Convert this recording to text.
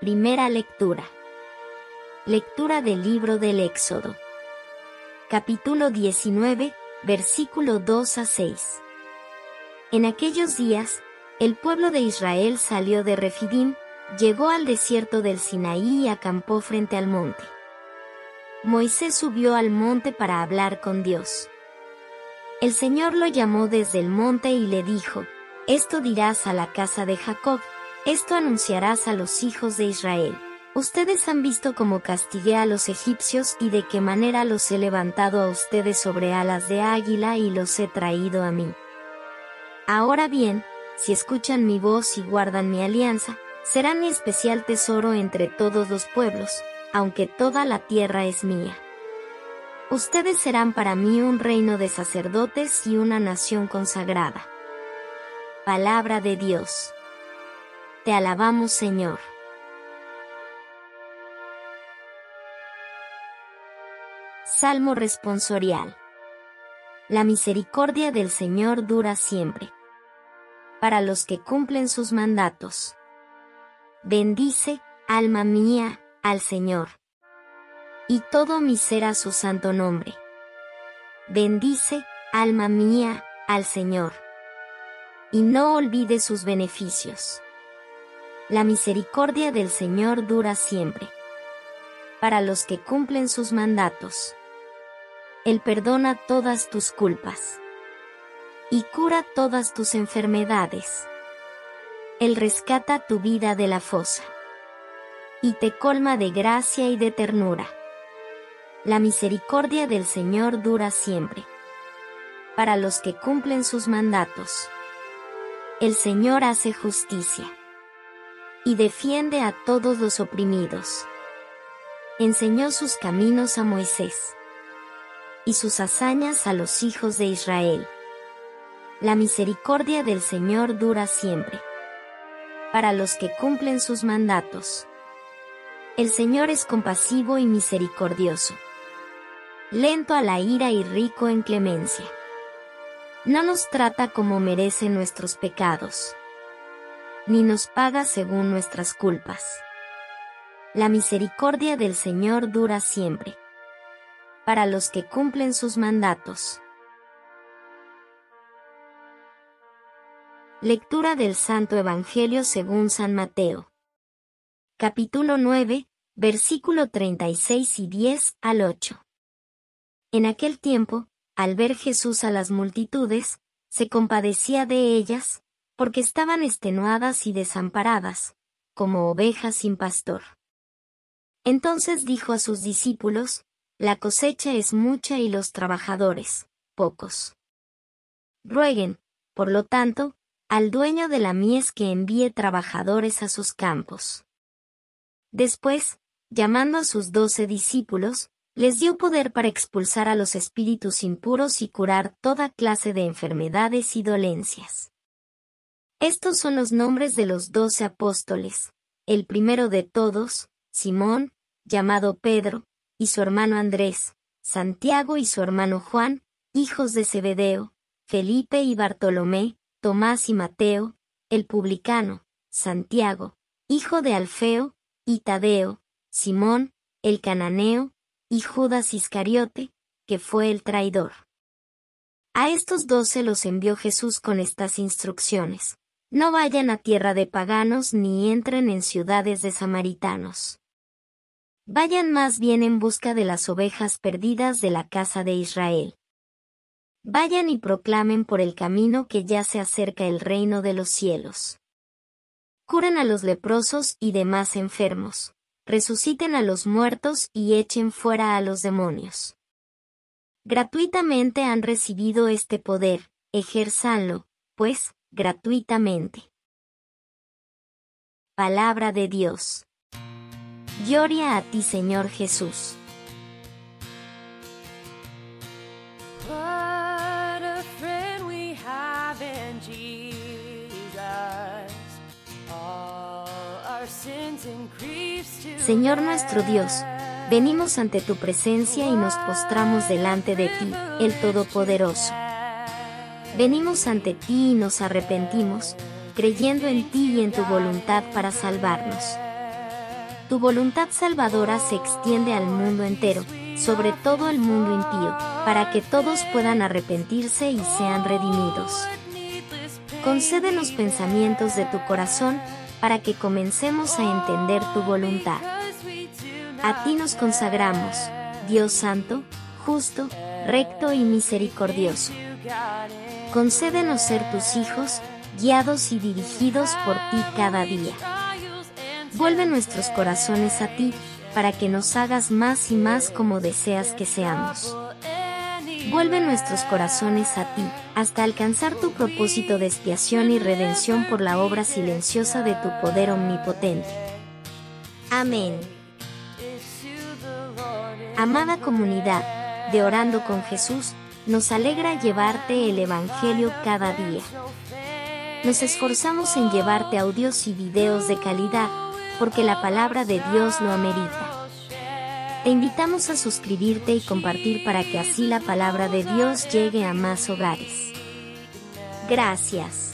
Primera lectura. Lectura del libro del Éxodo. Capítulo 19, versículo 2 a 6. En aquellos días, el pueblo de Israel salió de Refidim, llegó al desierto del Sinaí y acampó frente al monte. Moisés subió al monte para hablar con Dios. El Señor lo llamó desde el monte y le dijo, Esto dirás a la casa de Jacob, esto anunciarás a los hijos de Israel. Ustedes han visto cómo castigué a los egipcios y de qué manera los he levantado a ustedes sobre alas de águila y los he traído a mí. Ahora bien, si escuchan mi voz y guardan mi alianza, serán mi especial tesoro entre todos los pueblos, aunque toda la tierra es mía. Ustedes serán para mí un reino de sacerdotes y una nación consagrada. Palabra de Dios. Te alabamos Señor. Salmo responsorial. La misericordia del Señor dura siempre. Para los que cumplen sus mandatos. Bendice, alma mía, al Señor. Y todo mi ser a su santo nombre. Bendice, alma mía, al Señor. Y no olvide sus beneficios. La misericordia del Señor dura siempre. Para los que cumplen sus mandatos. Él perdona todas tus culpas. Y cura todas tus enfermedades. Él rescata tu vida de la fosa. Y te colma de gracia y de ternura. La misericordia del Señor dura siempre. Para los que cumplen sus mandatos. El Señor hace justicia. Y defiende a todos los oprimidos. Enseñó sus caminos a Moisés. Y sus hazañas a los hijos de Israel. La misericordia del Señor dura siempre. Para los que cumplen sus mandatos. El Señor es compasivo y misericordioso. Lento a la ira y rico en clemencia. No nos trata como merecen nuestros pecados. Ni nos paga según nuestras culpas. La misericordia del Señor dura siempre. Para los que cumplen sus mandatos. Lectura del Santo Evangelio según San Mateo. Capítulo 9, versículo 36 y 10 al 8. En aquel tiempo, al ver Jesús a las multitudes, se compadecía de ellas, porque estaban extenuadas y desamparadas, como ovejas sin pastor. Entonces dijo a sus discípulos, La cosecha es mucha y los trabajadores, pocos. Rueguen, por lo tanto, al dueño de la mies que envíe trabajadores a sus campos. Después, llamando a sus doce discípulos, les dio poder para expulsar a los espíritus impuros y curar toda clase de enfermedades y dolencias. Estos son los nombres de los doce apóstoles. El primero de todos, Simón, llamado Pedro, y su hermano Andrés, Santiago y su hermano Juan, hijos de Zebedeo, Felipe y Bartolomé, Tomás y Mateo, el publicano, Santiago, hijo de Alfeo, y Tadeo, Simón, el cananeo, y Judas Iscariote, que fue el traidor. A estos dos se los envió Jesús con estas instrucciones. No vayan a tierra de paganos ni entren en ciudades de samaritanos. Vayan más bien en busca de las ovejas perdidas de la casa de Israel. Vayan y proclamen por el camino que ya se acerca el reino de los cielos. Curen a los leprosos y demás enfermos, resuciten a los muertos y echen fuera a los demonios. Gratuitamente han recibido este poder, ejérzanlo, pues, gratuitamente. Palabra de Dios. Gloria a ti, Señor Jesús. Señor nuestro Dios, venimos ante tu presencia y nos postramos delante de ti, el Todopoderoso. Venimos ante ti y nos arrepentimos, creyendo en ti y en tu voluntad para salvarnos. Tu voluntad salvadora se extiende al mundo entero, sobre todo el mundo impío, para que todos puedan arrepentirse y sean redimidos. Concédenos pensamientos de tu corazón, para que comencemos a entender tu voluntad. A ti nos consagramos, Dios Santo, justo, recto y misericordioso. Concédenos ser tus hijos, guiados y dirigidos por ti cada día. Vuelve nuestros corazones a ti, para que nos hagas más y más como deseas que seamos. Vuelve nuestros corazones a ti, hasta alcanzar tu propósito de expiación y redención por la obra silenciosa de tu poder omnipotente. Amén. Amada comunidad, de Orando con Jesús, nos alegra llevarte el Evangelio cada día. Nos esforzamos en llevarte audios y videos de calidad, porque la palabra de Dios lo amerita. Te invitamos a suscribirte y compartir para que así la palabra de Dios llegue a más hogares. Gracias.